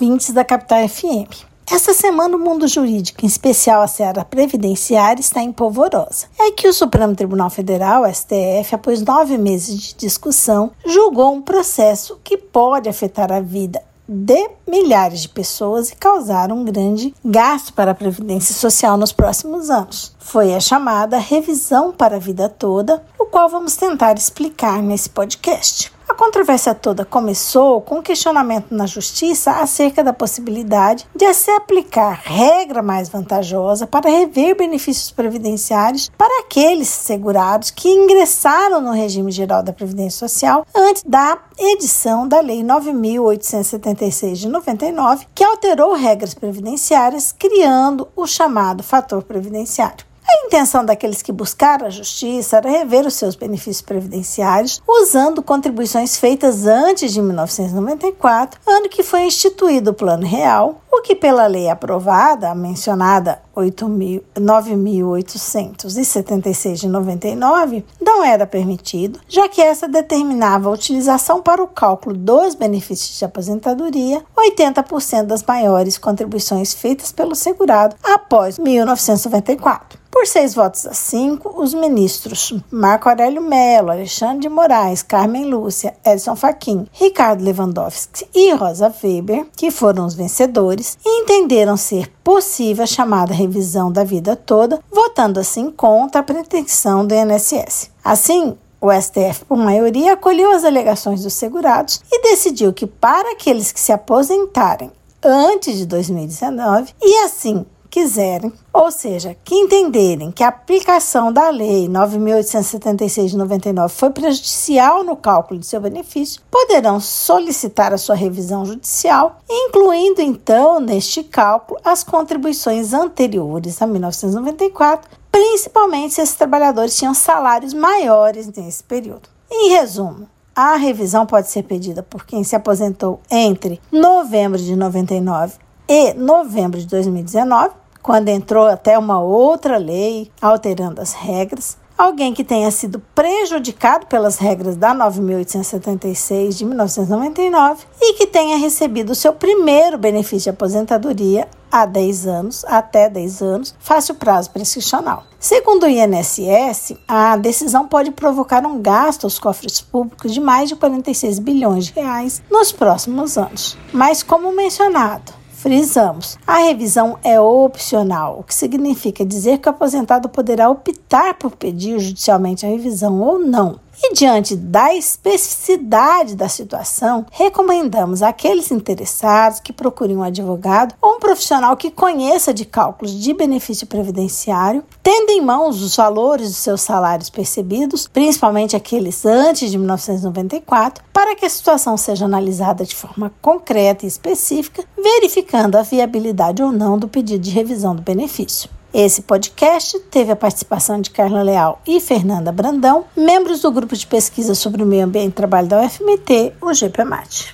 ouvintes da Capital FM. Essa semana, o mundo jurídico, em especial a seara previdenciária, está em polvorosa. É que o Supremo Tribunal Federal, STF, após nove meses de discussão, julgou um processo que pode afetar a vida de milhares de pessoas e causar um grande gasto para a Previdência Social nos próximos anos. Foi a chamada revisão para a vida toda, o qual vamos tentar explicar nesse podcast. A controvérsia toda começou com um questionamento na justiça acerca da possibilidade de se aplicar regra mais vantajosa para rever benefícios previdenciários para aqueles segurados que ingressaram no regime geral da Previdência Social antes da edição da Lei 9.876 de 99, que alterou regras previdenciárias, criando o chamado fator previdenciário. A intenção daqueles que buscaram a justiça era rever os seus benefícios previdenciários usando contribuições feitas antes de 1994, ano que foi instituído o Plano Real, o que, pela lei aprovada, a mencionada 9.876 de 99, não era permitido, já que essa determinava a utilização para o cálculo dos benefícios de aposentadoria 80% das maiores contribuições feitas pelo segurado após 1994. Por seis votos a cinco, os ministros Marco Aurélio Mello, Alexandre de Moraes, Carmen Lúcia, Edson Fachin, Ricardo Lewandowski e Rosa Weber, que foram os vencedores, entenderam ser possível a chamada revisão da vida toda, votando assim contra a pretensão do INSS. Assim, o STF, por maioria, acolheu as alegações dos segurados e decidiu que, para aqueles que se aposentarem antes de 2019 e assim quiserem, ou seja, que entenderem que a aplicação da Lei 9.876 de 99 foi prejudicial no cálculo de seu benefício, poderão solicitar a sua revisão judicial, incluindo então neste cálculo as contribuições anteriores a 1994, principalmente se esses trabalhadores tinham salários maiores nesse período. Em resumo, a revisão pode ser pedida por quem se aposentou entre novembro de 99 e novembro de 2019, quando entrou até uma outra lei alterando as regras. Alguém que tenha sido prejudicado pelas regras da 9.876 de 1999 e que tenha recebido seu primeiro benefício de aposentadoria há 10 anos, até 10 anos, face o prazo prescricional. Segundo o INSS, a decisão pode provocar um gasto aos cofres públicos de mais de 46 bilhões de reais nos próximos anos. Mas, como mencionado, Frisamos: a revisão é opcional, o que significa dizer que o aposentado poderá optar por pedir judicialmente a revisão ou não. E diante da especificidade da situação, recomendamos àqueles interessados que procurem um advogado ou um profissional que conheça de cálculos de benefício previdenciário, tendo em mãos os valores dos seus salários percebidos, principalmente aqueles antes de 1994, para que a situação seja analisada de forma concreta e específica, verificando a viabilidade ou não do pedido de revisão do benefício. Esse podcast teve a participação de Carla Leal e Fernanda Brandão, membros do grupo de pesquisa sobre o meio ambiente e trabalho da UFMT, o GPMAT.